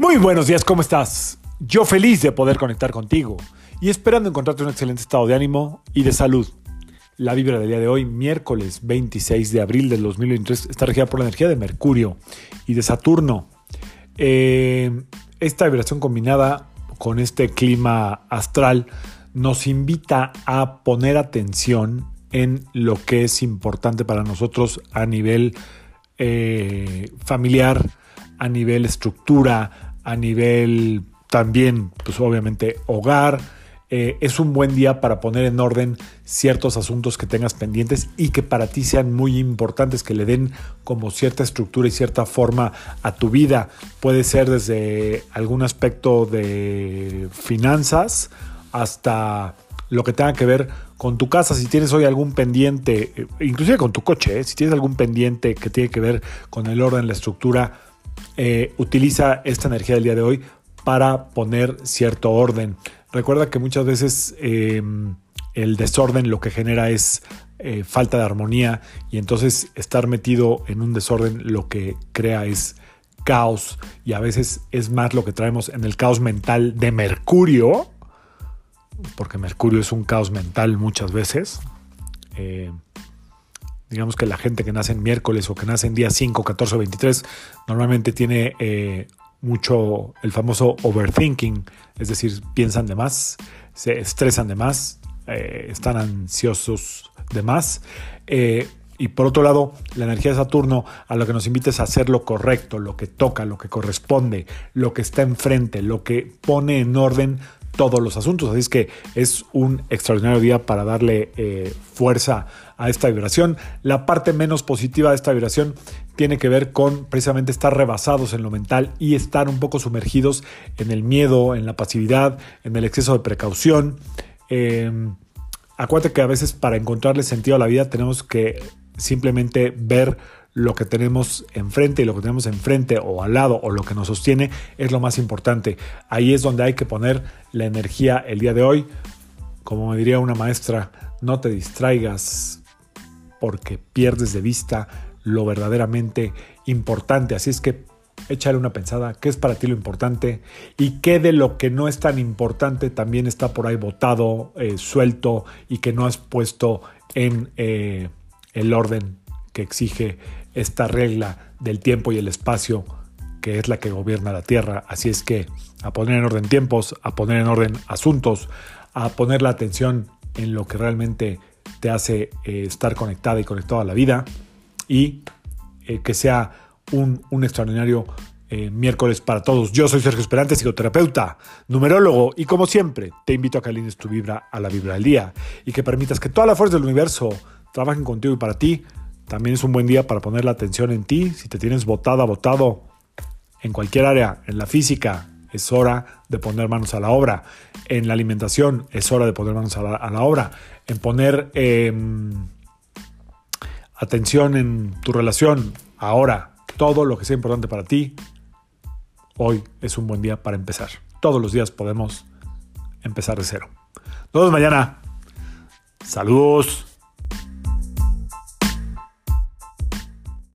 Muy buenos días, ¿cómo estás? Yo feliz de poder conectar contigo y esperando encontrarte un excelente estado de ánimo y de salud. La vibra del día de hoy, miércoles 26 de abril del 2023, está regida por la energía de Mercurio y de Saturno. Eh, esta vibración combinada con este clima astral nos invita a poner atención en lo que es importante para nosotros a nivel eh, familiar, a nivel estructura, a nivel también, pues obviamente, hogar. Eh, es un buen día para poner en orden ciertos asuntos que tengas pendientes y que para ti sean muy importantes, que le den como cierta estructura y cierta forma a tu vida. Puede ser desde algún aspecto de finanzas hasta lo que tenga que ver con tu casa, si tienes hoy algún pendiente, eh, inclusive con tu coche, eh, si tienes algún pendiente que tiene que ver con el orden, la estructura, eh, utiliza esta energía del día de hoy para poner cierto orden. Recuerda que muchas veces em, el desorden lo que genera es eh, falta de armonía y entonces estar metido en un desorden lo que crea es caos y a veces es más lo que traemos en el caos mental de Mercurio, porque Mercurio es un caos mental muchas veces. Eh, digamos que la gente que nace en miércoles o que nace en día 5, 14 o 23 normalmente tiene eh, mucho el famoso overthinking, es decir, piensan de más, se estresan de más, eh, están ansiosos de más. Eh, y por otro lado, la energía de Saturno a lo que nos invita es a hacer lo correcto, lo que toca, lo que corresponde, lo que está enfrente, lo que pone en orden todos los asuntos. Así es que es un extraordinario día para darle eh, fuerza a esta vibración. La parte menos positiva de esta vibración tiene que ver con precisamente estar rebasados en lo mental y estar un poco sumergidos en el miedo, en la pasividad, en el exceso de precaución. Em, acuérdate que a veces para encontrarle sentido a la vida tenemos que simplemente ver lo que tenemos enfrente y lo que tenemos enfrente o al lado o lo que nos sostiene es lo más importante. Ahí es donde hay que poner la energía el día de hoy. Como me diría una maestra, no te distraigas porque pierdes de vista lo verdaderamente importante. Así es que échale una pensada, qué es para ti lo importante y qué de lo que no es tan importante también está por ahí botado, eh, suelto y que no has puesto en eh, el orden que exige esta regla del tiempo y el espacio que es la que gobierna la Tierra. Así es que a poner en orden tiempos, a poner en orden asuntos, a poner la atención en lo que realmente te hace eh, estar conectada y conectado a la vida y eh, que sea un, extraordinario eh, miércoles para todos. Yo soy Sergio Esperante, psicoterapeuta, numerólogo y como siempre te invito a que alines tu vibra a la vibra del día y que permitas que toda la fuerza del universo trabajen contigo y para ti también es un buen día para poner la atención en ti. Si te tienes botada, botado en cualquier área, en la física, es hora de poner manos a la obra. En la alimentación, es hora de poner manos a la, obra. En poner em, atención en tu relación, ahora, todo lo que sea importante para ti, hoy es un buen día para empezar. Todos los días podemos empezar de cero. Nos vemos mañana. Saludos.